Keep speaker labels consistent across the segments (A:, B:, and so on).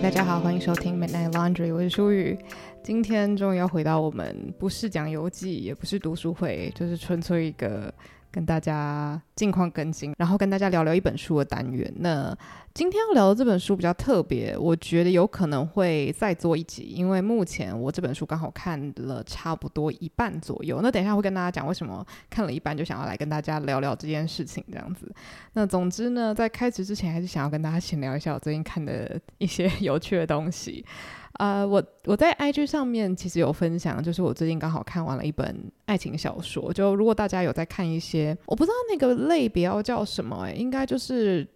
A: 大家好，欢迎收听 Midnight Laundry，我是舒雨。今天终于要回到我们不是讲游记，也不是读书会，就是纯粹一个跟大家近况更新，然后跟大家聊聊一本书的单元。那今天要聊的这本书比较特别，我觉得有可能会再做一集，因为目前我这本书刚好看了差不多一半左右。那等一下会跟大家讲为什么看了一半就想要来跟大家聊聊这件事情，这样子。那总之呢，在开始之前，还是想要跟大家闲聊一下我最近看的一些有趣的东西。呃，我我在 IG 上面其实有分享，就是我最近刚好看完了一本爱情小说。就如果大家有在看一些，我不知道那个类别要叫什么，欸，应该就是。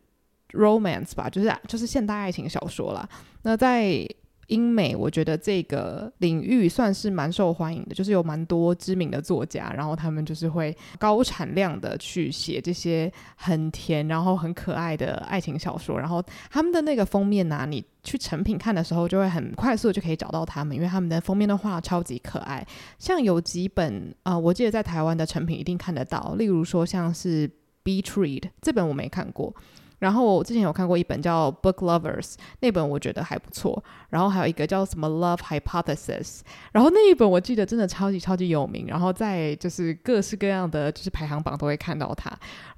A: romance 吧，就是就是现代爱情小说啦。那在英美，我觉得这个领域算是蛮受欢迎的，就是有蛮多知名的作家，然后他们就是会高产量的去写这些很甜，然后很可爱的爱情小说。然后他们的那个封面啊，你去成品看的时候，就会很快速就可以找到他们，因为他们的封面的画超级可爱。像有几本啊、我记得在台湾的成品一定看得到，例如说像是 Beach Read 这本我没看过。然后我之前有看过一本叫《Book Lovers》，那本我觉得还不错。然后还有一个叫什么《Love Hypothesis》，然后那一本我记得真的超级超级有名。然后在就是各式各样的就是排行榜都会看到它。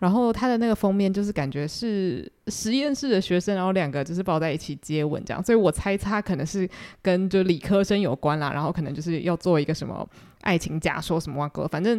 A: 然后它的那个封面就是感觉是实验室的学生，然后两个就是抱在一起接吻这样。所以我猜它可能是跟就理科生有关啦。然后可能就是要做一个什么爱情假说什么哇哥，反正。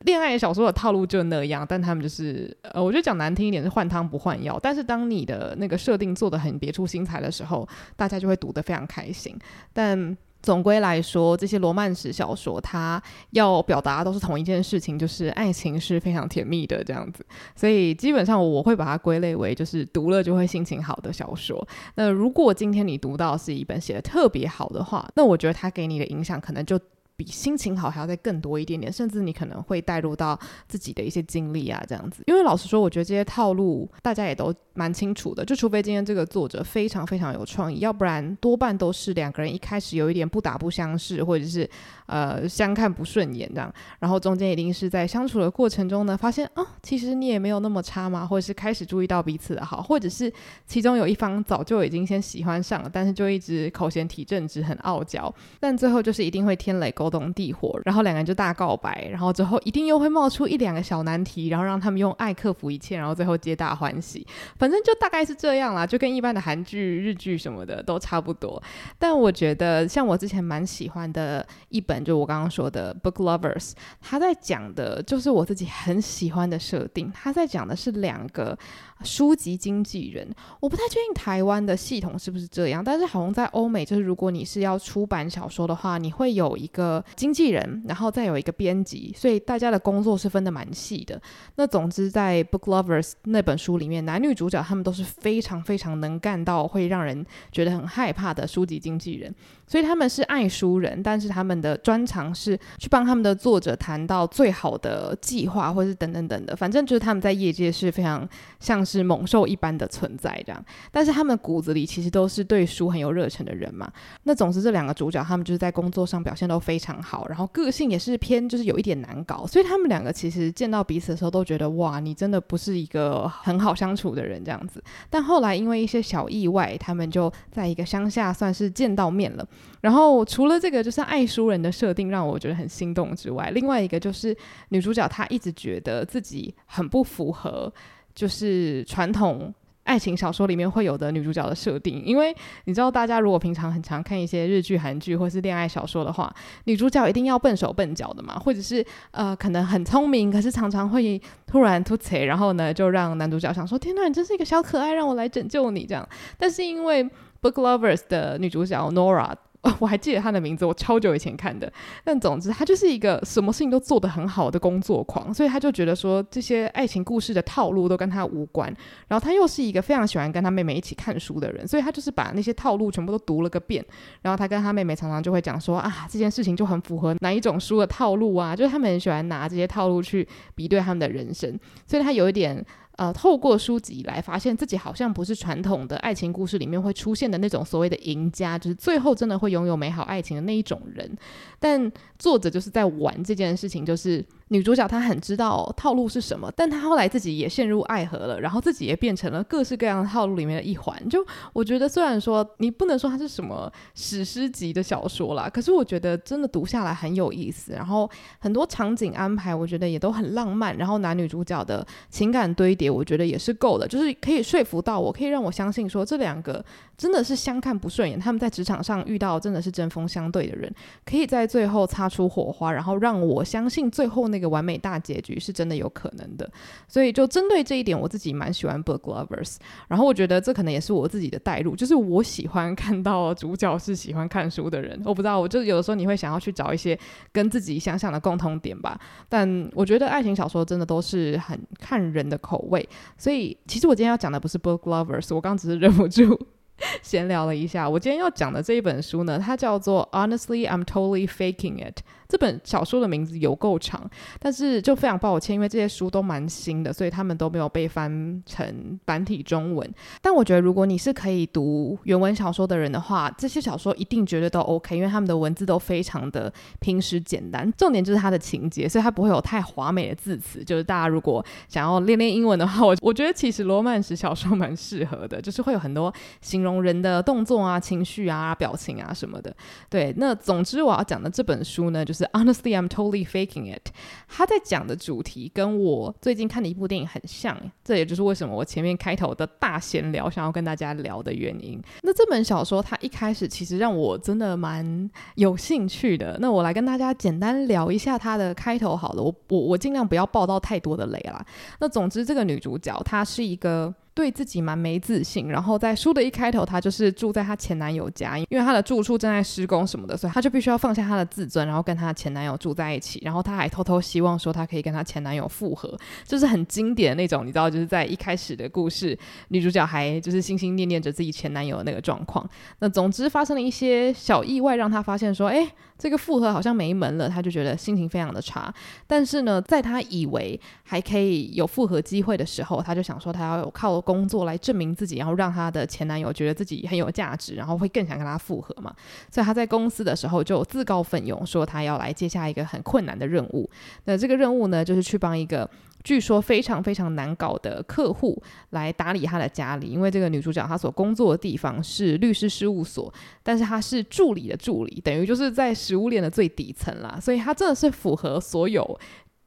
A: 恋爱小说的套路就那样，但他们就是呃，我觉得讲难听一点是换汤不换药。但是当你的那个设定做得很别出心裁的时候，大家就会读得非常开心。但总归来说，这些罗曼史小说它要表达都是同一件事情，就是爱情是非常甜蜜的这样子。所以基本上我会把它归类为就是读了就会心情好的小说。那如果今天你读到是一本写得特别好的话，那我觉得它给你的影响可能就。比心情好还要再更多一点点，甚至你可能会带入到自己的一些经历啊，这样子。因为老实说，我觉得这些套路大家也都蛮清楚的，就除非今天这个作者非常非常有创意，要不然多半都是两个人一开始有一点不打不相识，或者是呃相看不顺眼这样，然后中间一定是在相处的过程中呢，发现啊，其实你也没有那么差嘛，或者是开始注意到彼此的好，或者是其中有一方早就已经先喜欢上了，但是就一直口嫌体正直，很傲娇，但最后就是一定会天雷勾。勾动地火，然后两个人就大告白，然后之后一定又会冒出一两个小难题，然后让他们用爱克服一切，然后最后皆大欢喜。反正就大概是这样啦，就跟一般的韩剧、日剧什么的都差不多。但我觉得，像我之前蛮喜欢的一本，就我刚刚说的《Book Lovers》，他在讲的就是我自己很喜欢的设定。他在讲的是两个书籍经纪人。我不太确定台湾的系统是不是这样，但是好像在欧美，就是如果你是要出版小说的话，你会有一个。经纪人，然后再有一个编辑，所以大家的工作是分得蛮细的。那总之，在《Book Lovers》那本书里面，男女主角他们都是非常非常能干到会让人觉得很害怕的书籍经纪人。所以他们是爱书人，但是他们的专长是去帮他们的作者谈到最好的计划，或是等等等的。反正就是他们在业界是非常像是猛兽一般的存在这样。但是他们骨子里其实都是对书很有热忱的人嘛。那总之，这两个主角他们就是在工作上表现都非常好，然后个性也是偏就是有一点难搞。所以他们两个其实见到彼此的时候都觉得哇，你真的不是一个很好相处的人这样子。但后来因为一些小意外，他们就在一个乡下算是见到面了。然后除了这个就是爱书人的设定让我觉得很心动之外，另外一个就是女主角她一直觉得自己很不符合，就是传统爱情小说里面会有的女主角的设定。因为你知道，大家如果平常很常看一些日剧、韩剧或是恋爱小说的话，女主角一定要笨手笨脚的嘛，或者是呃可能很聪明，可是常常会突然突袭，然后呢就让男主角想说：天哪，你真是一个小可爱，让我来拯救你这样。但是因为 Book Lovers 的女主角 Nora。我还记得他的名字，我超久以前看的。但总之，他就是一个什么事情都做得很好的工作狂，所以他就觉得说这些爱情故事的套路都跟他无关。然后他又是一个非常喜欢跟他妹妹一起看书的人，所以他就是把那些套路全部都读了个遍。然后他跟他妹妹常常就会讲说啊，这件事情就很符合哪一种书的套路啊，就是他们很喜欢拿这些套路去比对他们的人生，所以他有一点。呃，透过书籍来发现自己好像不是传统的爱情故事里面会出现的那种所谓的赢家，就是最后真的会拥有美好爱情的那一种人。但作者就是在玩这件事情，就是。女主角她很知道套路是什么，但她后来自己也陷入爱河了，然后自己也变成了各式各样的套路里面的一环。就我觉得，虽然说你不能说它是什么史诗级的小说啦，可是我觉得真的读下来很有意思。然后很多场景安排，我觉得也都很浪漫。然后男女主角的情感堆叠，我觉得也是够的，就是可以说服到我，可以让我相信说这两个真的是相看不顺眼。他们在职场上遇到真的是针锋相对的人，可以在最后擦出火花，然后让我相信最后那。那个完美大结局是真的有可能的，所以就针对这一点，我自己蛮喜欢 book lovers。然后我觉得这可能也是我自己的带入，就是我喜欢看到主角是喜欢看书的人。我不知道，我就有的时候你会想要去找一些跟自己想想的共同点吧。但我觉得爱情小说真的都是很看人的口味，所以其实我今天要讲的不是 book lovers，我刚只是忍不住 闲聊了一下。我今天要讲的这一本书呢，它叫做 Honestly, I'm Totally Faking It。这本小说的名字有够长，但是就非常抱歉，因为这些书都蛮新的，所以他们都没有被翻成繁体中文。但我觉得，如果你是可以读原文小说的人的话，这些小说一定绝对都 OK，因为他们的文字都非常的平实简单。重点就是它的情节，所以它不会有太华美的字词。就是大家如果想要练练英文的话，我我觉得其实罗曼史小说蛮适合的，就是会有很多形容人的动作啊、情绪啊、表情啊什么的。对，那总之我要讲的这本书呢，就是是 Honestly, I'm totally faking it。他在讲的主题跟我最近看的一部电影很像，这也就是为什么我前面开头的大闲聊想要跟大家聊的原因。那这本小说它一开始其实让我真的蛮有兴趣的。那我来跟大家简单聊一下它的开头好了，我我我尽量不要爆到太多的雷啦。那总之，这个女主角她是一个。对自己蛮没自信，然后在书的一开头，她就是住在她前男友家，因为她的住处正在施工什么的，所以她就必须要放下她的自尊，然后跟她前男友住在一起。然后她还偷偷希望说，她可以跟她前男友复合，就是很经典的那种，你知道，就是在一开始的故事，女主角还就是心心念念着自己前男友的那个状况。那总之发生了一些小意外，让她发现说，哎，这个复合好像没门了，她就觉得心情非常的差。但是呢，在她以为还可以有复合机会的时候，她就想说，她要靠。工作来证明自己，然后让她的前男友觉得自己很有价值，然后会更想跟她复合嘛。所以她在公司的时候就自告奋勇说，她要来接下一个很困难的任务。那这个任务呢，就是去帮一个据说非常非常难搞的客户来打理他的家里。因为这个女主角她所工作的地方是律师事务所，但是她是助理的助理，等于就是在食物链的最底层啦。所以她真的是符合所有。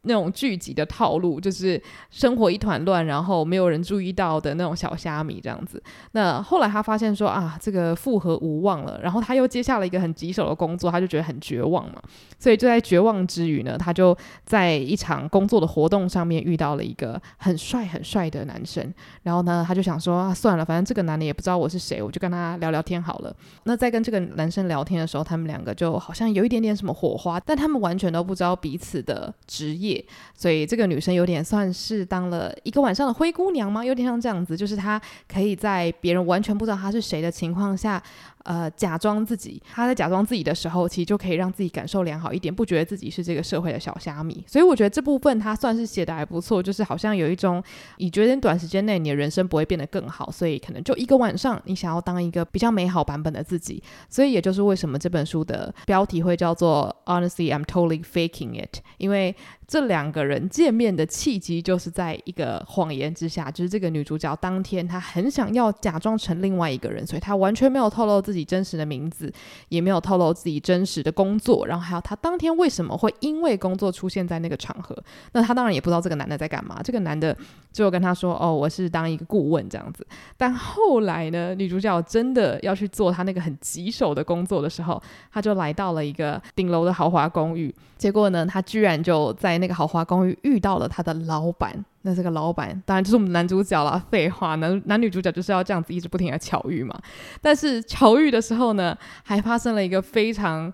A: 那种剧集的套路，就是生活一团乱，然后没有人注意到的那种小虾米这样子。那后来他发现说啊，这个复合无望了，然后他又接下了一个很棘手的工作，他就觉得很绝望嘛。所以就在绝望之余呢，他就在一场工作的活动上面遇到了一个很帅很帅的男生。然后呢，他就想说啊，算了，反正这个男的也不知道我是谁，我就跟他聊聊天好了。那在跟这个男生聊天的时候，他们两个就好像有一点点什么火花，但他们完全都不知道彼此的职业。所以这个女生有点算是当了一个晚上的灰姑娘吗？有点像这样子，就是她可以在别人完全不知道她是谁的情况下。呃，假装自己，他在假装自己的时候，其实就可以让自己感受良好一点，不觉得自己是这个社会的小虾米。所以我觉得这部分他算是写的还不错，就是好像有一种，你觉得短时间内你的人生不会变得更好，所以可能就一个晚上，你想要当一个比较美好版本的自己。所以也就是为什么这本书的标题会叫做 Honestly, I'm totally faking it，因为这两个人见面的契机就是在一个谎言之下，就是这个女主角当天她很想要假装成另外一个人，所以她完全没有透露。自己真实的名字，也没有透露自己真实的工作，然后还有他当天为什么会因为工作出现在那个场合？那他当然也不知道这个男的在干嘛。这个男的就跟他说：“哦，我是当一个顾问这样子。”但后来呢，女主角真的要去做她那个很棘手的工作的时候，她就来到了一个顶楼的豪华公寓。结果呢，他居然就在那个豪华公寓遇到了他的老板。那这个老板当然就是我们男主角啦。废话，男男女主角就是要这样子一直不停的巧遇嘛。但是巧遇的时候呢，还发生了一个非常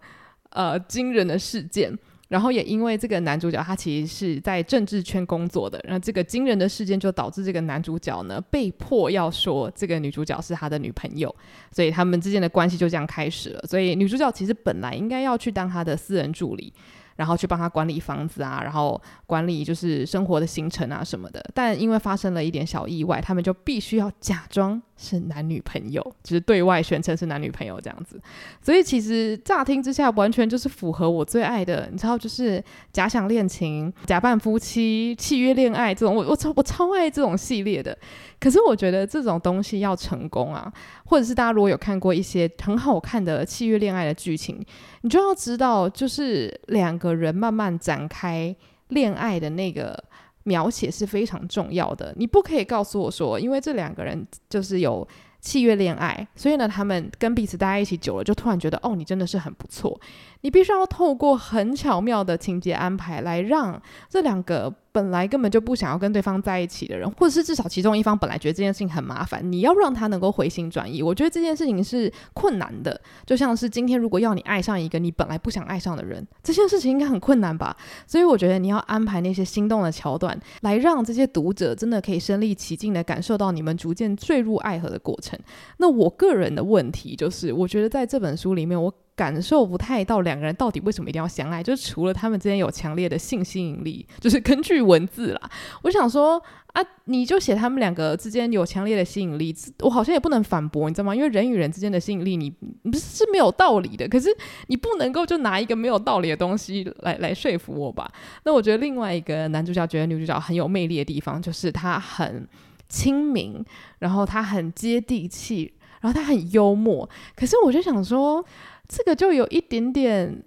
A: 呃惊人的事件。然后也因为这个男主角他其实是在政治圈工作的，然后这个惊人的事件就导致这个男主角呢被迫要说这个女主角是他的女朋友，所以他们之间的关系就这样开始了。所以女主角其实本来应该要去当他的私人助理。然后去帮他管理房子啊，然后管理就是生活的行程啊什么的。但因为发生了一点小意外，他们就必须要假装是男女朋友，就是对外宣称是男女朋友这样子。所以其实乍听之下，完全就是符合我最爱的，你知道，就是假想恋情、假扮夫妻、契约恋爱这种，我我超我超爱这种系列的。可是我觉得这种东西要成功啊，或者是大家如果有看过一些很好看的契约恋爱的剧情，你就要知道，就是两个人慢慢展开恋爱的那个描写是非常重要的。你不可以告诉我说，因为这两个人就是有契约恋爱，所以呢，他们跟彼此待在一起久了，就突然觉得哦，你真的是很不错。你必须要透过很巧妙的情节安排来让这两个。本来根本就不想要跟对方在一起的人，或者是至少其中一方本来觉得这件事情很麻烦，你要让他能够回心转意，我觉得这件事情是困难的。就像是今天如果要你爱上一个你本来不想爱上的人，这件事情应该很困难吧？所以我觉得你要安排那些心动的桥段，来让这些读者真的可以身临其境的感受到你们逐渐坠入爱河的过程。那我个人的问题就是，我觉得在这本书里面，我。感受不太到两个人到底为什么一定要相爱，就是除了他们之间有强烈的性吸引力，就是根据文字啦。我想说啊，你就写他们两个之间有强烈的吸引力，我好像也不能反驳，你知道吗？因为人与人之间的吸引力你，不是是没有道理的。可是你不能够就拿一个没有道理的东西来来说服我吧？那我觉得另外一个男主角觉得女主角很有魅力的地方，就是他很亲民，然后他很接地气，然后他很幽默。可是我就想说。这个就有一点点。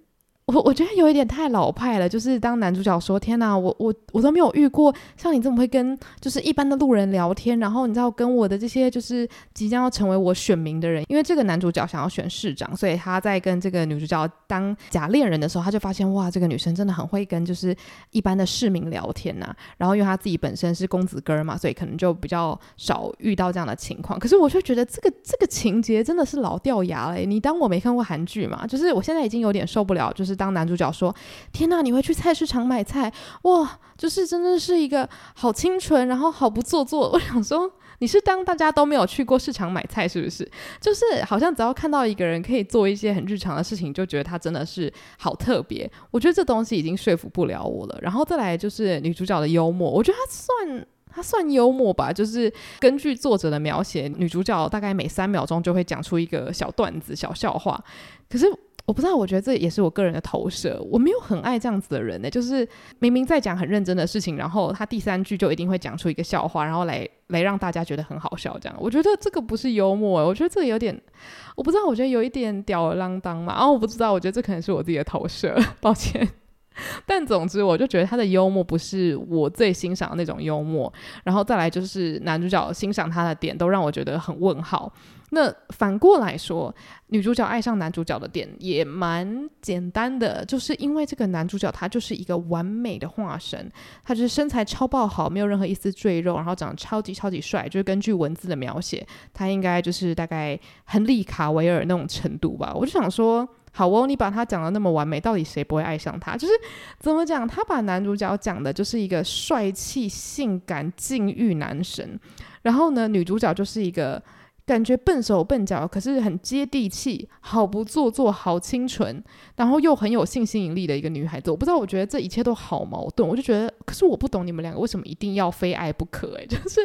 A: 我我觉得有一点太老派了，就是当男主角说：“天哪，我我我都没有遇过像你这么会跟就是一般的路人聊天，然后你知道跟我的这些就是即将要成为我选民的人，因为这个男主角想要选市长，所以他在跟这个女主角当假恋人的时候，他就发现哇，这个女生真的很会跟就是一般的市民聊天呐。然后因为他自己本身是公子哥嘛，所以可能就比较少遇到这样的情况。可是我就觉得这个这个情节真的是老掉牙了。你当我没看过韩剧嘛？就是我现在已经有点受不了，就是。当男主角说：“天哪，你会去菜市场买菜哇？就是真的是一个好清纯，然后好不做作。”我想说，你是当大家都没有去过市场买菜，是不是？就是好像只要看到一个人可以做一些很日常的事情，就觉得他真的是好特别。我觉得这东西已经说服不了我了。然后再来就是女主角的幽默，我觉得她算她算幽默吧。就是根据作者的描写，女主角大概每三秒钟就会讲出一个小段子、小笑话，可是。我不知道，我觉得这也是我个人的投射。我没有很爱这样子的人呢、就是明明在讲很认真的事情，然后他第三句就一定会讲出一个笑话，然后来来让大家觉得很好笑。这样，我觉得这个不是幽默、我觉得这个有点，我不知道，我觉得有一点吊儿郎当嘛。然后我不知道，我觉得这可能是我自己的投射，抱歉。但总之，我就觉得他的幽默不是我最欣赏的那种幽默。然后再来就是男主角欣赏他的点都让我觉得很问号。那反过来说，女主角爱上男主角的点也蛮简单的，就是因为这个男主角他就是一个完美的化身，他就是身材超爆好，没有任何一丝赘肉，然后长得超级超级帅，就是根据文字的描写，他应该就是大概亨利卡维尔那种程度吧。我就想说，好哦，你把他讲得那么完美，到底谁不会爱上他？就是怎么讲，他把男主角讲的就是一个帅气、性感、禁欲男神，然后呢，女主角就是一个。感觉笨手笨脚，可是很接地气，好不做作，好清纯，然后又很有性吸引力的一个女孩子。我不知道，我觉得这一切都好矛盾。我就觉得，可是我不懂你们两个为什么一定要非爱不可？诶，就是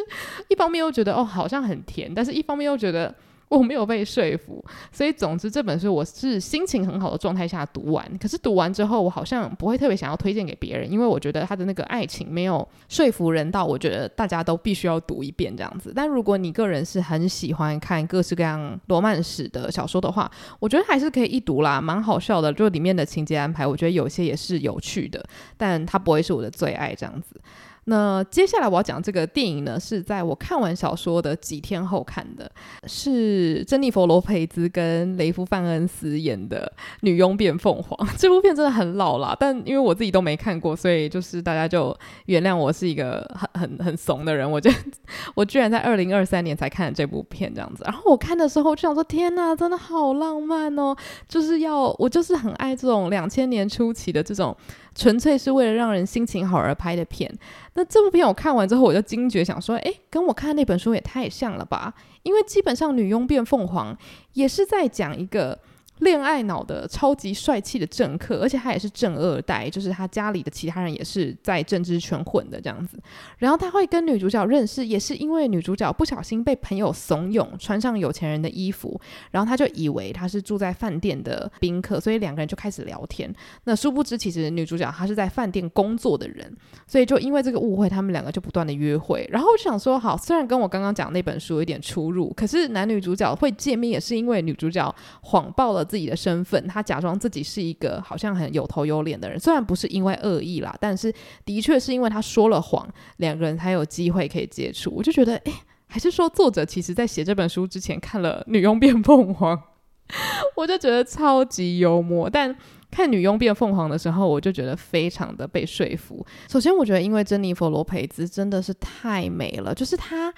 A: 一方面又觉得哦，好像很甜，但是一方面又觉得。我没有被说服，所以总之这本书我是心情很好的状态下读完。可是读完之后，我好像不会特别想要推荐给别人，因为我觉得他的那个爱情没有说服人到，我觉得大家都必须要读一遍这样子。但如果你个人是很喜欢看各式各样罗曼史的小说的话，我觉得还是可以一读啦，蛮好笑的。就里面的情节安排，我觉得有些也是有趣的，但它不会是我的最爱这样子。那接下来我要讲这个电影呢，是在我看完小说的几天后看的，是珍妮佛罗培兹跟雷夫范恩斯演的《女佣变凤凰》。这部片真的很老啦，但因为我自己都没看过，所以就是大家就原谅我是一个很很很怂的人。我觉得 我居然在二零二三年才看这部片这样子，然后我看的时候就想说：天哪，真的好浪漫哦！就是要我就是很爱这种两千年初期的这种。纯粹是为了让人心情好而拍的片。那这部片我看完之后，我就惊觉想说，哎，跟我看那本书也太像了吧？因为基本上《女佣变凤凰》也是在讲一个恋爱脑的超级帅气的政客，而且他也是政二代，就是他家里的其他人也是在政治圈混的这样子。然后他会跟女主角认识，也是因为女主角不小心被朋友怂恿穿上有钱人的衣服，然后他就以为他是住在饭店的宾客，所以两个人就开始聊天。那殊不知，其实女主角她是在饭店工作的人，所以就因为这个误会，他们两个就不断的约会。然后我就想说，好，虽然跟我刚刚讲那本书有点出入，可是男女主角会见面也是因为女主角谎报了自己的身份，他假装自己是一个好像很有头有脸的人，虽然不是因为恶意啦，但是的确是因为他说了谎，两个人才有机会可以接触。我就觉得，诶，还是说作者其实在写这本书之前看了《女佣变凤凰》，我就觉得超级幽默，但。看《女佣变凤凰》的时候，我就觉得非常的被说服。首先，我觉得因为珍妮佛·罗培兹真的是太美了，就是她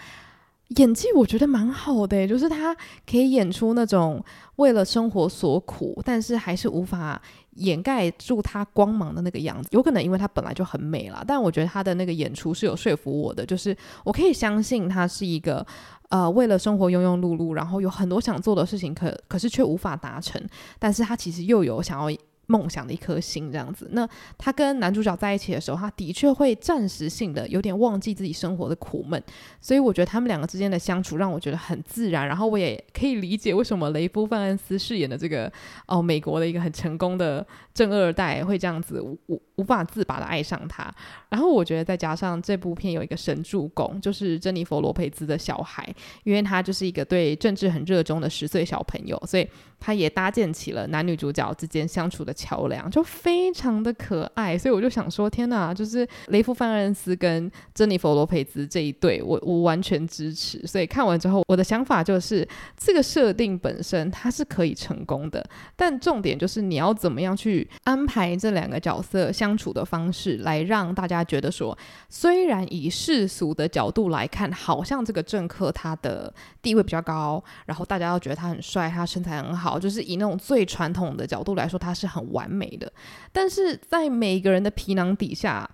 A: 演技我觉得蛮好的，就是她可以演出那种为了生活所苦，但是还是无法掩盖住她光芒的那个样子。有可能因为她本来就很美了，但我觉得她的那个演出是有说服我的，就是我可以相信她是一个呃为了生活庸庸碌碌，然后有很多想做的事情可，可可是却无法达成，但是她其实又有想要。梦想的一颗心，这样子。那他跟男主角在一起的时候，他的确会暂时性的有点忘记自己生活的苦闷，所以我觉得他们两个之间的相处让我觉得很自然。然后我也可以理解为什么雷夫·范恩斯饰演的这个哦，美国的一个很成功的正二代会这样子无无法自拔的爱上他。然后我觉得再加上这部片有一个神助攻，就是珍妮佛·罗培兹的小孩，因为他就是一个对政治很热衷的十岁小朋友，所以他也搭建起了男女主角之间相处的桥梁就非常的可爱，所以我就想说，天哪，就是雷夫·范恩斯跟珍妮佛·罗培兹这一对，我我完全支持。所以看完之后，我的想法就是，这个设定本身它是可以成功的，但重点就是你要怎么样去安排这两个角色相处的方式，来让大家觉得说，虽然以世俗的角度来看，好像这个政客他的地位比较高，然后大家都觉得他很帅，他身材很好，好就是以那种最传统的角度来说，它是很。完美的，但是在每个人的皮囊底下，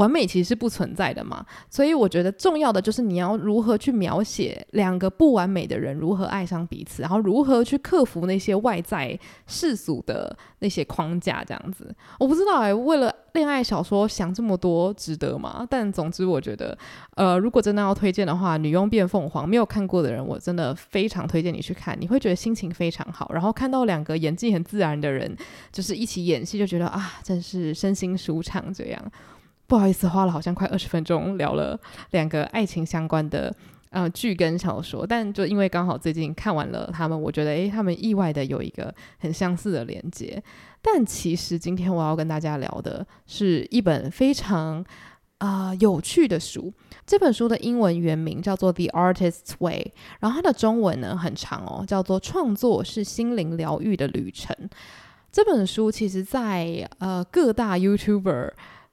A: 完美其实是不存在的嘛。所以我觉得重要的就是你要如何去描写两个不完美的人如何爱上彼此，然后如何去克服那些外在世俗的那些框架，这样子。我不知道哎、为了恋爱小说想这么多，值得吗？但总之，我觉得，呃，如果真的要推荐的话，《女佣变凤凰》没有看过的人，我真的非常推荐你去看，你会觉得心情非常好。然后看到两个演技很自然的人，就是一起演戏，就觉得啊，真是身心舒畅这样。不好意思，花了好像快二十分钟聊了两个爱情相关的呃剧跟小说，但就因为刚好最近看完了他们，我觉得诶，他们意外的有一个很相似的连接。但其实今天我要跟大家聊的是一本非常啊、呃、有趣的书，这本书的英文原名叫做《The Artist's Way》，然后它的中文呢很长哦，叫做《创作是心灵疗愈的旅程》。这本书其实在呃各大 YouTuber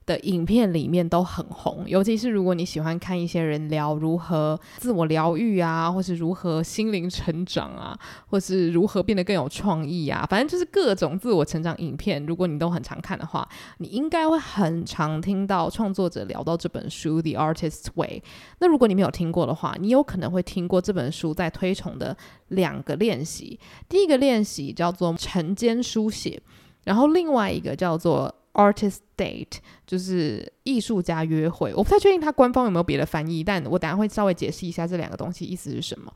A: 的影片里面都很红，尤其是如果你喜欢看一些人聊如何自我疗愈啊，或是如何心灵成长啊，或是如何变得更有创意啊，反正就是各种自我成长影片。如果你都很常看的话，你应该会很常听到创作者聊到这本书《The Artist's Way》。那如果你没有听过的话，你有可能会听过这本书在推崇的两个练习。第一个练习叫做晨间书写，然后另外一个叫做 Artist Date 就是艺术家约会，我不太确定它官方有没有别的翻译，但我等下会稍微解释一下这两个东西意思是什么。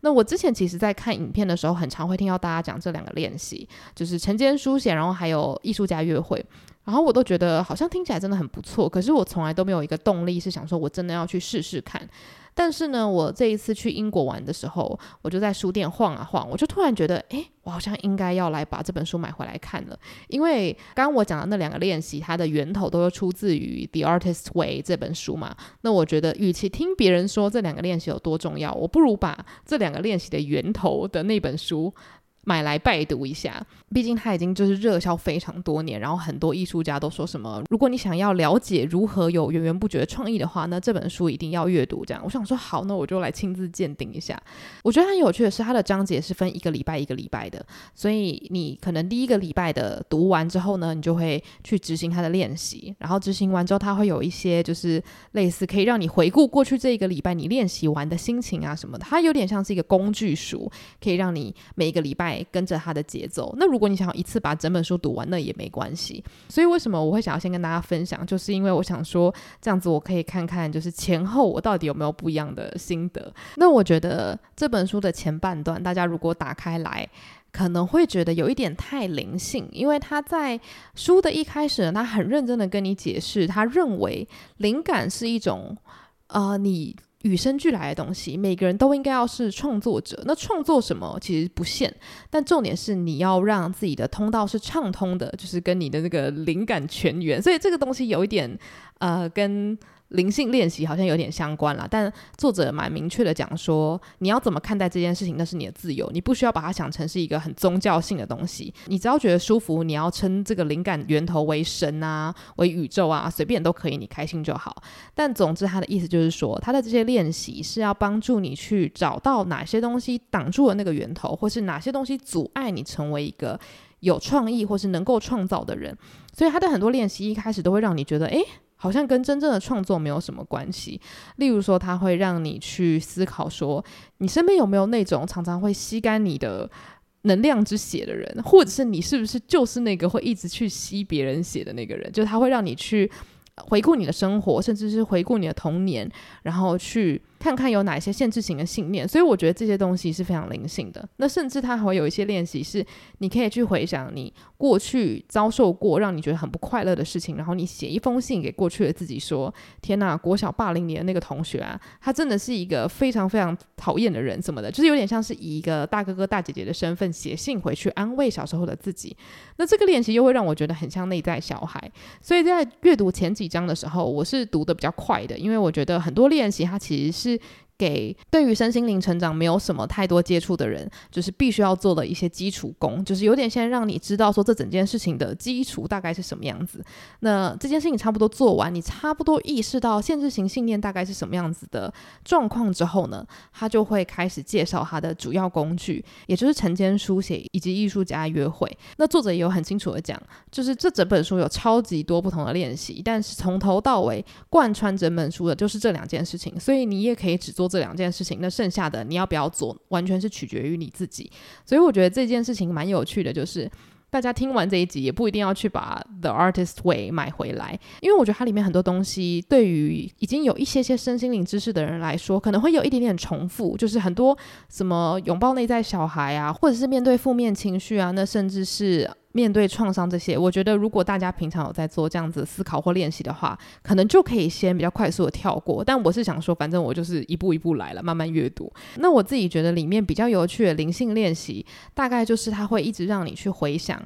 A: 那我之前其实在看影片的时候，很常会听到大家讲这两个练习，就是晨间书写，然后还有艺术家约会，然后我都觉得好像听起来真的很不错，可是我从来都没有一个动力是想说我真的要去试试看。但是呢，我这一次去英国玩的时候，我就在书店晃啊晃，我就突然觉得，诶，我好像应该要来把这本书买回来看了。因为刚刚我讲的那两个练习，它的源头都是出自于《The Artist's Way》这本书嘛。那我觉得，与其听别人说这两个练习有多重要，我不如把这两个练习的源头的那本书。买来拜读一下，毕竟它已经就是热销非常多年，然后很多艺术家都说什么，如果你想要了解如何有源源不绝的创意的话，那这本书一定要阅读。这样，我想说好，那我就来亲自鉴定一下。我觉得很有趣的是，它的章节是分一个礼拜一个礼拜的，所以你可能第一个礼拜的读完之后呢，你就会去执行它的练习，然后执行完之后，它会有一些就是类似可以让你回顾过去这一个礼拜你练习完的心情啊什么的，它有点像是一个工具书，可以让你每一个礼拜。跟着他的节奏。那如果你想要一次把整本书读完，那也没关系。所以为什么我会想要先跟大家分享，就是因为我想说，这样子我可以看看，就是前后我到底有没有不一样的心得。那我觉得这本书的前半段，大家如果打开来，可能会觉得有一点太灵性，因为他在书的一开始，他很认真的跟你解释，他认为灵感是一种，呃，你与生俱来的东西，每个人都应该要是创作者。那创作什么其实不限，但重点是你要让自己的通道是畅通的，就是跟你的那个灵感泉源。所以这个东西有一点，呃，跟。灵性练习好像有点相关了，但作者蛮明确的讲说，你要怎么看待这件事情，那是你的自由，你不需要把它想成是一个很宗教性的东西。你只要觉得舒服，你要称这个灵感源头为神啊，为宇宙啊，随便都可以，你开心就好。但总之，他的意思就是说，他的这些练习是要帮助你去找到哪些东西挡住了那个源头，或是哪些东西阻碍你成为一个有创意或是能够创造的人。所以他的很多练习一开始都会让你觉得，诶。好像跟真正的创作没有什么关系。例如说，它会让你去思考说，你身边有没有那种常常会吸干你的能量之血的人，或者是你是不是就是那个会一直去吸别人血的那个人？就他会让你去回顾你的生活，甚至是回顾你的童年，然后去。看看有哪些限制型的信念，所以我觉得这些东西是非常灵性的。那甚至它还会有一些练习，是你可以去回想你过去遭受过让你觉得很不快乐的事情，然后你写一封信给过去的自己，说：“天哪，国小霸凌你的那个同学啊，他真的是一个非常非常讨厌的人，什么的，就是有点像是以一个大哥哥大姐姐的身份写信回去安慰小时候的自己。那这个练习又会让我觉得很像内在小孩，所以在阅读前几章的时候，我是读得比较快的，因为我觉得很多练习它其实是。Mm-hmm. 给对于身心灵成长没有什么太多接触的人，就是必须要做的一些基础功，就是有点先让你知道说这整件事情的基础大概是什么样子。那这件事情差不多做完，你差不多意识到限制型信念大概是什么样子的状况之后呢，他就会开始介绍他的主要工具，也就是晨间书写以及艺术家约会。那作者也有很清楚的讲，就是这整本书有超级多不同的练习，但是从头到尾贯穿整本书的就是这两件事情，所以你也可以只做。做这两件事情，那剩下的你要不要做，完全是取决于你自己。所以我觉得这件事情蛮有趣的，就是大家听完这一集也不一定要去把《The Artist Way》买回来，因为我觉得它里面很多东西对于已经有一些些身心灵知识的人来说，可能会有一点点重复，就是很多什么拥抱内在小孩啊，或者是面对负面情绪啊，那甚至是。面对创伤这些，我觉得如果大家平常有在做这样子思考或练习的话，可能就可以先比较快速的跳过。但我是想说，反正我就是一步一步来了，慢慢阅读。那我自己觉得里面比较有趣的灵性练习，大概就是它会一直让你去回想。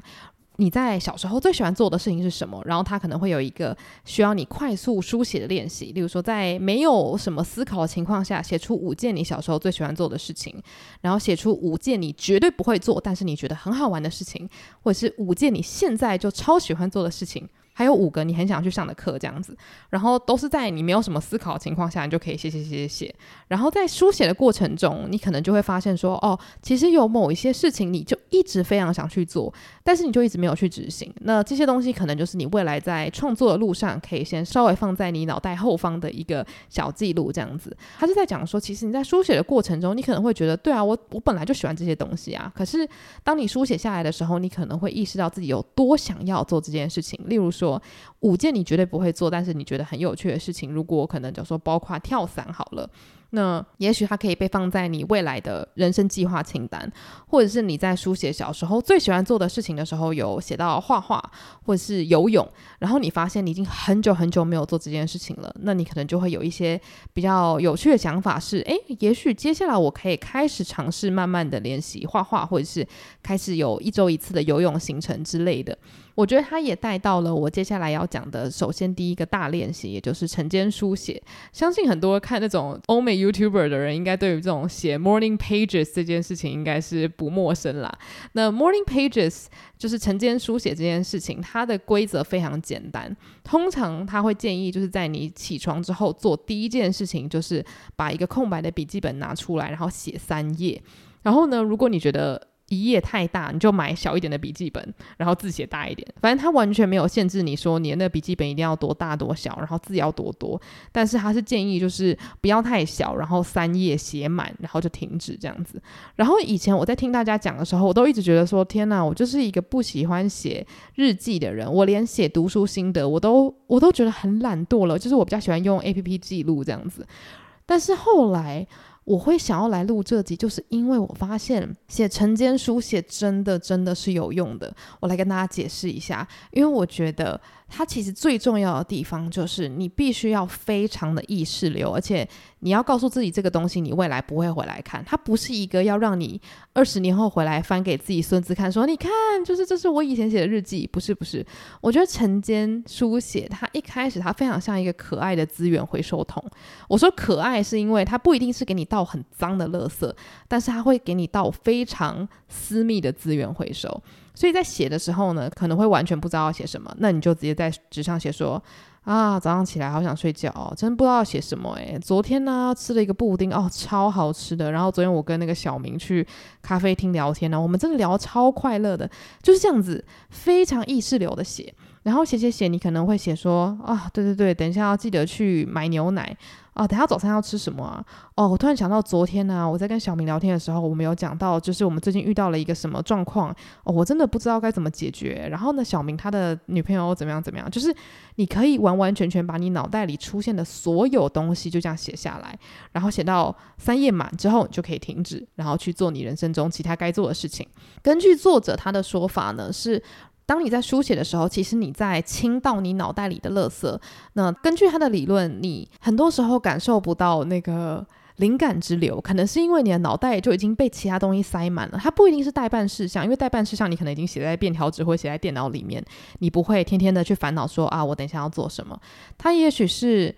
A: 你在小时候最喜欢做的事情是什么？然后他可能会有一个需要你快速书写的练习，例如说在没有什么思考的情况下，写出五件你小时候最喜欢做的事情，然后写出五件你绝对不会做，但是你觉得很好玩的事情，或者是五件你现在就超喜欢做的事情。还有五个你很想去上的课，这样子，然后都是在你没有什么思考的情况下，你就可以写写写写写。然后在书写的过程中，你可能就会发现说，哦，其实有某一些事情你就一直非常想去做，但是你就一直没有去执行。那这些东西可能就是你未来在创作的路上，可以先稍微放在你脑袋后方的一个小记录，这样子。他是在讲说，其实你在书写的过程中，你可能会觉得，对啊，我我本来就喜欢这些东西啊。可是当你书写下来的时候，你可能会意识到自己有多想要做这件事情，例如说。说五件你绝对不会做，但是你觉得很有趣的事情，如果可能，就说包括跳伞好了，那也许它可以被放在你未来的人生计划清单，或者是你在书写小时候最喜欢做的事情的时候，有写到画画或者是游泳，然后你发现你已经很久很久没有做这件事情了，那你可能就会有一些比较有趣的想法是，诶，也许接下来我可以开始尝试慢慢的练习画画，或者是开始有一周一次的游泳行程之类的。我觉得他也带到了我接下来要讲的，首先第一个大练习，也就是晨间书写。相信很多看那种欧美 YouTuber 的人，应该对于这种写 Morning Pages 这件事情应该是不陌生啦。那 Morning Pages 就是晨间书写这件事情，它的规则非常简单。通常他会建议，就是在你起床之后做第一件事情，就是把一个空白的笔记本拿出来，然后写三页。然后呢，如果你觉得一页太大，你就买小一点的笔记本，然后字写大一点。反正它完全没有限制你说你的那笔记本一定要多大多小，然后字要多多。但是它是建议就是不要太小，然后三页写满，然后就停止这样子。然后以前我在听大家讲的时候，我都一直觉得说天哪，我就是一个不喜欢写日记的人，我连写读书心得我都我都觉得很懒惰了，就是我比较喜欢用 APP 记录这样子。但是后来。我会想要来录这集，就是因为我发现写晨间书写真的真的是有用的。我来跟大家解释一下，因为我觉得。它其实最重要的地方就是你必须要非常的意识流，而且你要告诉自己这个东西你未来不会回来看，它不是一个要让你二十年后回来翻给自己孙子看，说你看，就是这是我以前写的日记，不是不是。我觉得晨间书写它一开始它非常像一个可爱的资源回收桶。我说可爱是因为它不一定是给你倒很脏的垃圾，但是它会给你倒非常私密的资源回收。所以在写的时候呢，可能会完全不知道要写什么，那你就直接在纸上写说啊，早上起来好想睡觉哦，真不知道要写什么诶，昨天呢吃了一个布丁哦，超好吃的。然后昨天我跟那个小明去咖啡厅聊天呢，我们真的聊超快乐的，就是这样子非常意识流的写。然后写写写，你可能会写说啊，对对对，等一下要记得去买牛奶。啊，等下早餐要吃什么啊？哦，我突然想到昨天呢、我在跟小明聊天的时候，我们有讲到，就是我们最近遇到了一个什么状况哦，我真的不知道该怎么解决。然后呢，小明他的女朋友怎么样怎么样？就是你可以完完全全把你脑袋里出现的所有东西就这样写下来，然后写到三页满之后，你就可以停止，然后去做你人生中其他该做的事情。根据作者他的说法呢，是。当你在书写的时候，其实你在清到你脑袋里的垃圾。那根据他的理论，你很多时候感受不到那个灵感之流，可能是因为你的脑袋就已经被其他东西塞满了。它不一定是待办事项，因为待办事项你可能已经写在便条纸或写在电脑里面，你不会天天的去烦恼说啊，我等一下要做什么。它也许是。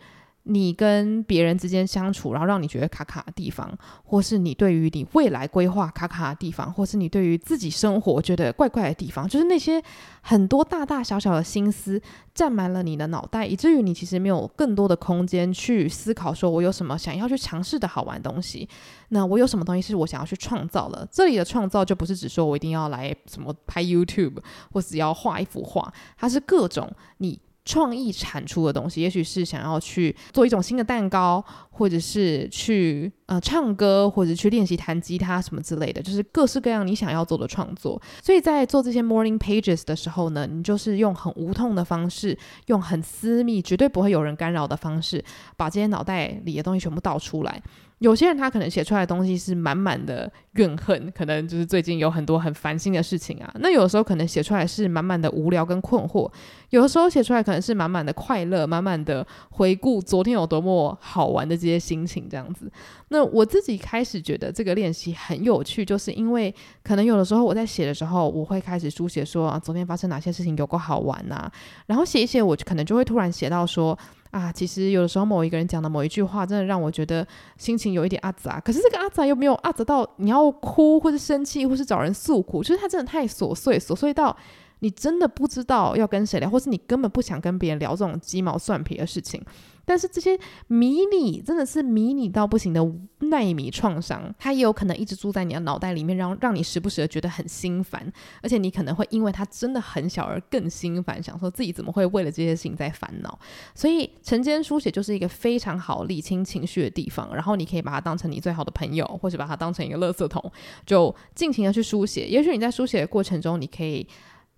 A: 你跟别人之间相处，然后让你觉得卡卡的地方，或是你对于你未来规划卡卡的地方，或是你对于自己生活觉得怪怪的地方，就是那些很多大大小小的心思占满了你的脑袋，以至于你其实没有更多的空间去思考，说我有什么想要去尝试的好玩东西。那我有什么东西是我想要去创造的？这里的创造就不是指说我一定要来什么拍 YouTube，或是要画一幅画，它是各种你。创意产出的东西，也许是想要去做一种新的蛋糕，或者是去呃唱歌，或者去练习弹吉他什么之类的，就是各式各样你想要做的创作。所以在做这些 morning pages 的时候呢，你就是用很无痛的方式，用很私密、绝对不会有人干扰的方式，把这些脑袋里的东西全部倒出来。有些人他可能写出来的东西是满满的怨恨，可能就是最近有很多很烦心的事情啊。那有的时候可能写出来是满满的无聊跟困惑，有的时候写出来可能是满满的快乐，满满的回顾昨天有多么好玩的这些心情这样子。那我自己开始觉得这个练习很有趣，就是因为可能有的时候我在写的时候，我会开始书写说啊，昨天发生哪些事情有够好玩呐、然后写一写，我可能就会突然写到说。啊，其实有的时候某一个人讲的某一句话，真的让我觉得心情有一点阿杂。可是这个阿杂又没有阿杂到你要哭或是生气或是找人诉苦，就是他真的太琐碎，琐碎到你真的不知道要跟谁聊，或是你根本不想跟别人聊这种鸡毛蒜皮的事情。但是这些迷你真的是迷你到不行的奈米创伤，它也有可能一直住在你的脑袋里面，然后让你时不时的觉得很心烦，而且你可能会因为它真的很小而更心烦，想说自己怎么会为了这些事情在烦恼。所以晨间书写就是一个非常好理清情绪的地方，然后你可以把它当成你最好的朋友，或者把它当成一个垃圾桶，就尽情的去书写。也许你在书写的过程中，你可以。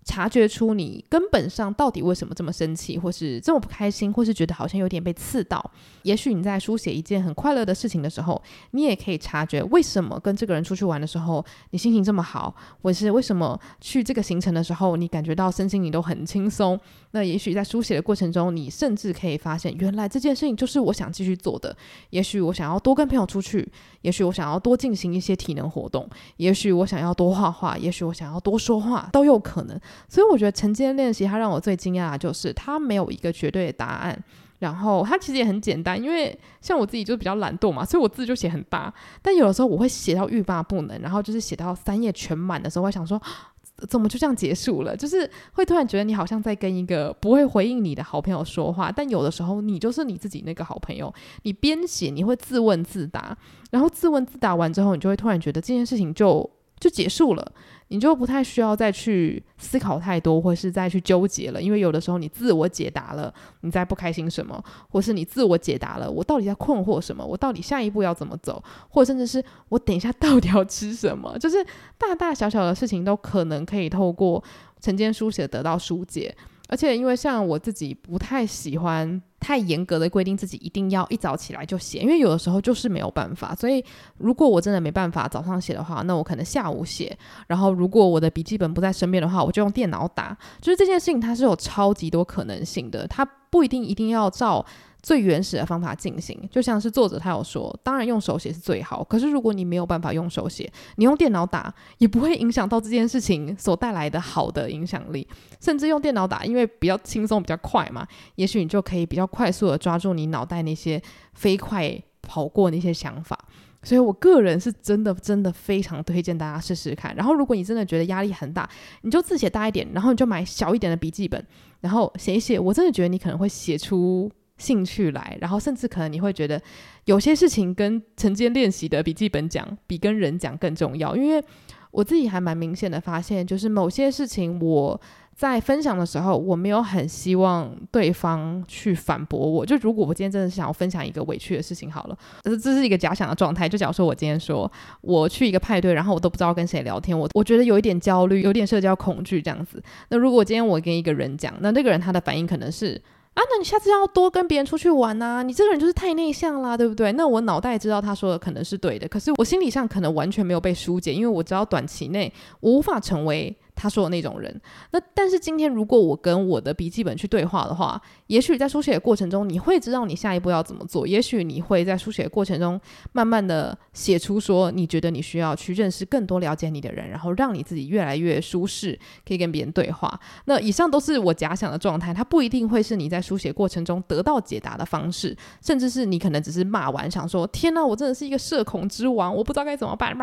A: 察觉出你根本上到底为什么这么生气，或是这么不开心，或是觉得好像有点被刺到。也许你在书写一件很快乐的事情的时候，你也可以察觉为什么跟这个人出去玩的时候，你心情这么好，或是为什么去这个行程的时候，你感觉到身心你都很轻松。那也许在书写的过程中，你甚至可以发现，原来这件事情就是我想继续做的。也许我想要多跟朋友出去，也许我想要多进行一些体能活动，也许我想要多画画，也许我想要多说话，都有可能。所以我觉得晨间练习，它让我最惊讶的就是它没有一个绝对的答案，然后它其实也很简单，因为像我自己就比较懒惰嘛，所以我字就写很大。但有的时候我会写到欲罢不能，然后就是写到三页全满的时候，我想说，怎么就这样结束了？就是会突然觉得你好像在跟一个不会回应你的好朋友说话，但有的时候你就是你自己那个好朋友。你边写你会自问自答，然后自问自答完之后，你就会突然觉得这件事情就。就结束了。你就不太需要再去思考太多，或是再去纠结了，因为有的时候你自我解答了你在不开心什么，或是你自我解答了我到底在困惑什么，我到底下一步要怎么走，或甚至是我等一下到底要吃什么，就是大大小小的事情都可能可以透过晨间书写得到疏解。而且，因为像我自己不太喜欢太严格的规定自己一定要一早起来就写，因为有的时候就是没有办法。所以，如果我真的没办法早上写的话，那我可能下午写。然后，如果我的笔记本不在身边的话，我就用电脑打。就是这件事情，它是有超级多可能性的，它不一定一定要照。最原始的方法进行，就像是作者他有说，当然用手写是最好。可是如果你没有办法用手写，你用电脑打也不会影响到这件事情所带来的好的影响力。甚至用电脑打，因为比较轻松、比较快嘛，也许你就可以比较快速的抓住你脑袋那些飞快跑过那些想法。所以我个人是真的、真的非常推荐大家试试看。然后，如果你真的觉得压力很大，你就字写大一点，然后你就买小一点的笔记本，然后写一写。我真的觉得你可能会写出。兴趣来，然后甚至可能你会觉得有些事情跟晨间练习的笔记本讲比跟人讲更重要，因为我自己还蛮明显的发现，就是某些事情我在分享的时候，我没有很希望对方去反驳我。就如果我今天真的是想要分享一个委屈的事情，好了，这这是一个假想的状态。就假如说我今天说我去一个派对，然后我都不知道跟谁聊天，我我觉得有一点焦虑，有点社交恐惧这样子。那如果今天我跟一个人讲，那那个人他的反应可能是。啊，那你下次要多跟别人出去玩呐、啊！你这个人就是太内向啦，对不对？那我脑袋知道他说的可能是对的，可是我心理上可能完全没有被疏解，因为我知道短期内我无法成为。他说的那种人，那但是今天如果我跟我的笔记本去对话的话，也许在书写的过程中，你会知道你下一步要怎么做。也许你会在书写的过程中，慢慢的写出说，你觉得你需要去认识更多了解你的人，然后让你自己越来越舒适，可以跟别人对话。那以上都是我假想的状态，它不一定会是你在书写过程中得到解答的方式，甚至是你可能只是骂完，想说天哪，我真的是一个社恐之王，我不知道该怎么办，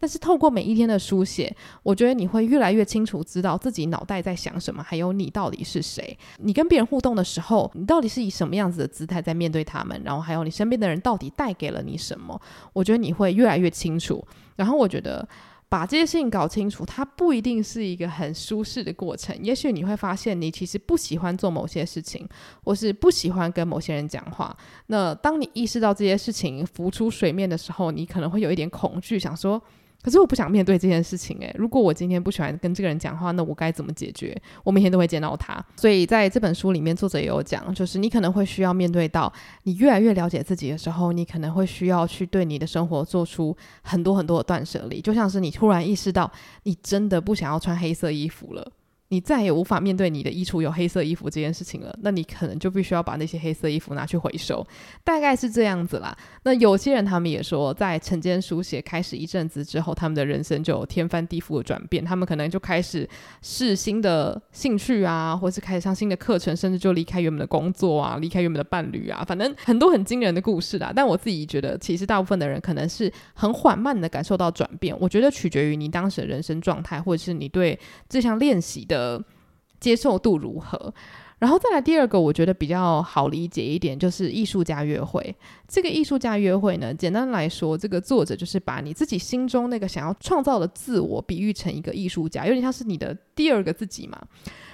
A: 但是透过每一天的书写，我觉得你会。会越来越清楚知道自己脑袋在想什么，还有你到底是谁。你跟别人互动的时候，你到底是以什么样子的姿态在面对他们？然后还有你身边的人到底带给了你什么？我觉得你会越来越清楚。然后我觉得把这些事情搞清楚，它不一定是一个很舒适的过程。也许你会发现你其实不喜欢做某些事情，或是不喜欢跟某些人讲话。那当你意识到这些事情浮出水面的时候，你可能会有一点恐惧，想说。可是我不想面对这件事情诶，如果我今天不喜欢跟这个人讲话，那我该怎么解决？我每天都会见到他，所以在这本书里面，作者也有讲，就是你可能会需要面对到你越来越了解自己的时候，你可能会需要去对你的生活做出很多很多的断舍离，就像是你突然意识到你真的不想要穿黑色衣服了。你再也无法面对你的衣橱有黑色衣服这件事情了，那你可能就必须要把那些黑色衣服拿去回收，大概是这样子啦。那有些人他们也说，在晨间书写开始一阵子之后，他们的人生就有天翻地覆的转变，他们可能就开始试新的兴趣啊，或是开始上新的课程，甚至就离开原本的工作啊，离开原本的伴侣啊，反正很多很惊人的故事啦。但我自己觉得，其实大部分的人可能是很缓慢的感受到转变。我觉得取决于你当时的人生状态，或者是你对这项练习的。呃接受度如何？然后再来第二个，我觉得比较好理解一点，就是艺术家约会。这个艺术家约会呢，简单来说，这个作者就是把你自己心中那个想要创造的自我，比喻成一个艺术家，有点像是你的第二个自己嘛。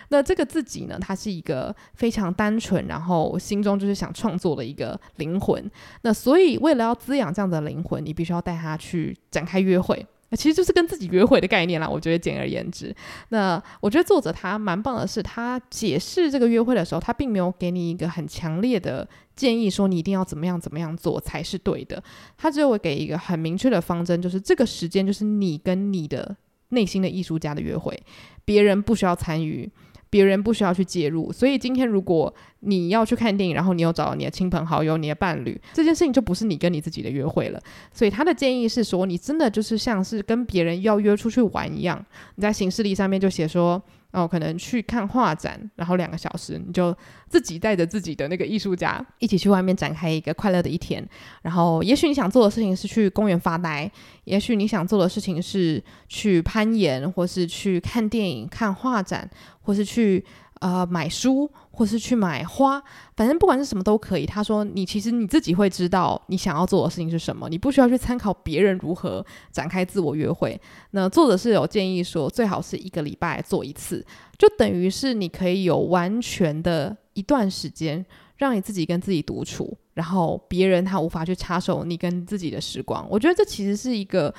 A: 那这个自己呢，他是一个非常单纯，然后心中就是想创作的一个灵魂。那所以，为了要滋养这样的灵魂，你必须要带他去展开约会。其实就是跟自己约会的概念啦，我觉得简而言之。那我觉得作者他蛮棒的是，他解释这个约会的时候，他并没有给你一个很强烈的建议，说你一定要怎么样怎么样做才是对的。他只有给一个很明确的方针，就是这个时间就是你跟你的内心的艺术家的约会，别人不需要参与。别人不需要去介入，所以今天如果你要去看电影，然后你又找了你的亲朋好友、你的伴侣，这件事情就不是你跟你自己的约会了。所以他的建议是说，你真的就是像是跟别人要约出去玩一样，你在行事历上面就写说。哦，可能去看画展，然后两个小时，你就自己带着自己的那个艺术家一起去外面展开一个快乐的一天。然后，也许你想做的事情是去公园发呆，也许你想做的事情是去攀岩，或是去看电影、看画展，或是去呃买书，或是去买花，反正不管是什么都可以。他说，你其实你自己会知道你想要做的事情是什么，你不需要去参考别人如何展开自我约会。那作者是有建议说，最好是一个礼拜做一次，就等于是你可以有完全的一段时间，让你自己跟自己独处，然后别人他无法去插手你跟自己的时光。我觉得这其实是一个。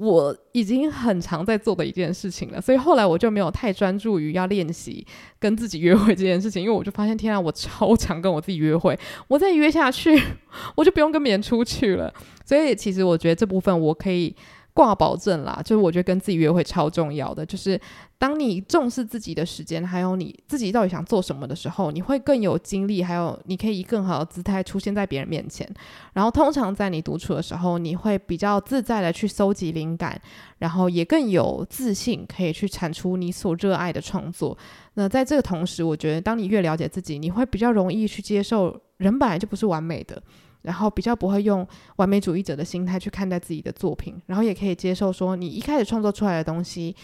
A: 我已经很常在做的一件事情了，所以后来我就没有太专注于要练习跟自己约会这件事情，因为我就发现，天啊，我超常跟我自己约会，我再约下去，我就不用跟别人出去了。所以其实我觉得这部分我可以。挂保证啦，就是我觉得跟自己约会超重要的，就是当你重视自己的时间，还有你自己到底想做什么的时候，你会更有精力，还有你可以以更好的姿态出现在别人面前。然后通常在你独处的时候，你会比较自在的去搜集灵感，然后也更有自信，可以去产出你所热爱的创作。那在这个同时，我觉得当你越了解自己，你会比较容易去接受人本来就不是完美的。然后比较不会用完美主义者的心态去看待自己的作品，然后也可以接受说，你一开始创作出来的东西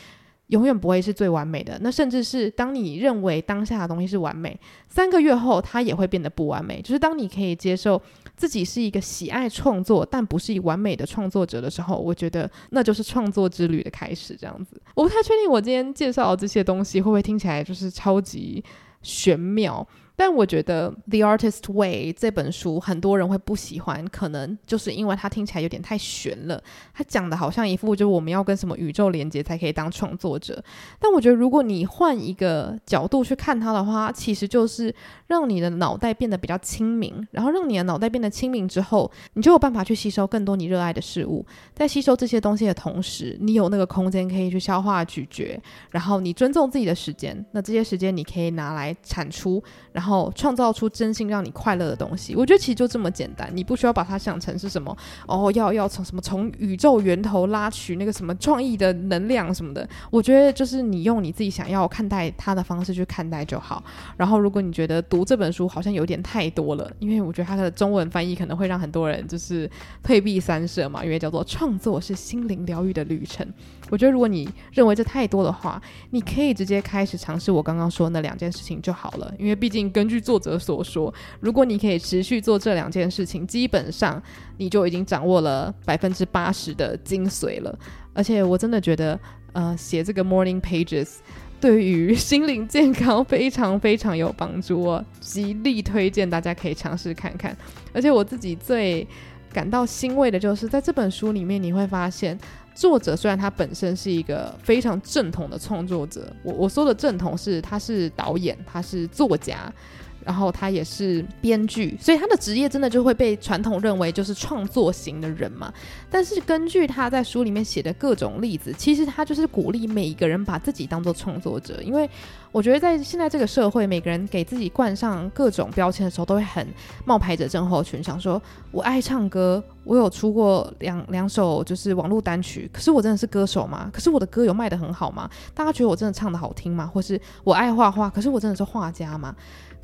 A: 永远不会是最完美的。那甚至是当你认为当下的东西是完美，三个月后它也会变得不完美。就是当你可以接受自己是一个喜爱创作但不是以完美的创作者的时候，我觉得那就是创作之旅的开始。这样子，我不太确定我今天介绍的这些东西会不会听起来就是超级玄妙。但我觉得《The Artist Way》这本书很多人会不喜欢，可能就是因为它听起来有点太玄了。它讲的好像一副就是我们要跟什么宇宙连接才可以当创作者。但我觉得如果你换一个角度去看它的话，其实就是让你的脑袋变得比较清明，然后让你的脑袋变得清明之后，你就有办法去吸收更多你热爱的事物。在吸收这些东西的同时，你有那个空间可以去消化咀嚼，然后你尊重自己的时间，那这些时间你可以拿来产出，然后。然后创造出真心让你快乐的东西，我觉得其实就这么简单，你不需要把它想成是什么哦，要要从什么从宇宙源头拉取那个什么创意的能量什么的。我觉得就是你用你自己想要看待它的方式去看待就好。然后如果你觉得读这本书好像有点太多了，因为我觉得它的中文翻译可能会让很多人就是退避三舍嘛，因为叫做创作是心灵疗愈的旅程。我觉得如果你认为这太多的话，你可以直接开始尝试我刚刚说的那两件事情就好了，因为毕竟。根据作者所说，如果你可以持续做这两件事情，基本上你就已经掌握了百分之八十的精髓了。而且我真的觉得，呃，写这个 Morning Pages 对于心灵健康非常非常有帮助哦，极力推荐大家可以尝试看看。而且我自己最感到欣慰的就是，在这本书里面你会发现。作者虽然他本身是一个非常正统的创作者，我我说的正统是他是导演，他是作家，然后他也是编剧，所以他的职业真的就会被传统认为就是创作型的人嘛。但是根据他在书里面写的各种例子，其实他就是鼓励每一个人把自己当做创作者，因为。我觉得在现在这个社会，每个人给自己冠上各种标签的时候，都会很冒牌者症候群，想说我爱唱歌，我有出过两两首就是网络单曲，可是我真的是歌手吗？可是我的歌有卖得很好吗？大家觉得我真的唱得好听吗？或是我爱画画，可是我真的是画家吗？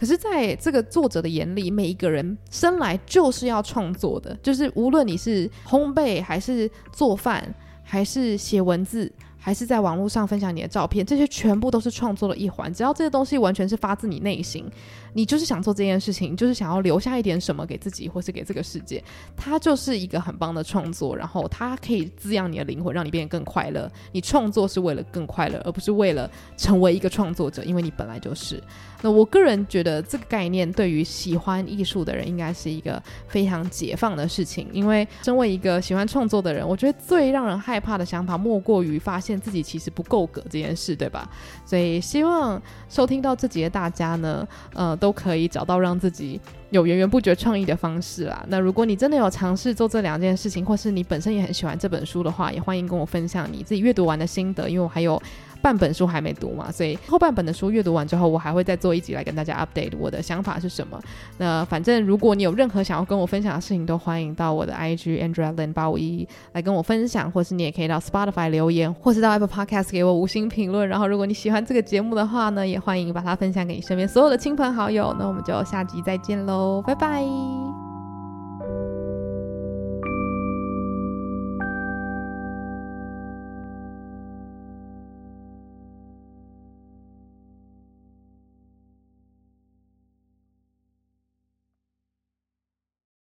A: 可是在这个作者的眼里，每一个人生来就是要创作的，就是无论你是烘焙，还是做饭，还是写文字。还是在网络上分享你的照片，这些全部都是创作的一环。只要这些东西完全是发自你内心，你就是想做这件事情，就是想要留下一点什么给自己，或是给这个世界，它就是一个很棒的创作。然后它可以滋养你的灵魂，让你变得更快乐。你创作是为了更快乐，而不是为了成为一个创作者，因为你本来就是。那我个人觉得这个概念对于喜欢艺术的人应该是一个非常解放的事情，因为身为一个喜欢创作的人，我觉得最让人害怕的想法莫过于发现自己其实不够格这件事，对吧？所以希望收听到这集的大家呢，呃，都可以找到让自己有源源不绝创意的方式啦。那如果你真的有尝试做这两件事情，或是你本身也很喜欢这本书的话，也欢迎跟我分享你自己阅读完的心得，因为我还有。半本书还没读嘛，所以后半本的书阅读完之后，我还会再做一集来跟大家 update 我的想法是什么。那反正如果你有任何想要跟我分享的事情，都欢迎到我的 IG Andrea Lin 八五一来跟我分享，或是你也可以到 Spotify 留言，或是到 Apple Podcast 给我五星评论。然后如果你喜欢这个节目的话呢，也欢迎把它分享给你身边所有的亲朋好友。那我们就下集再见喽，拜拜。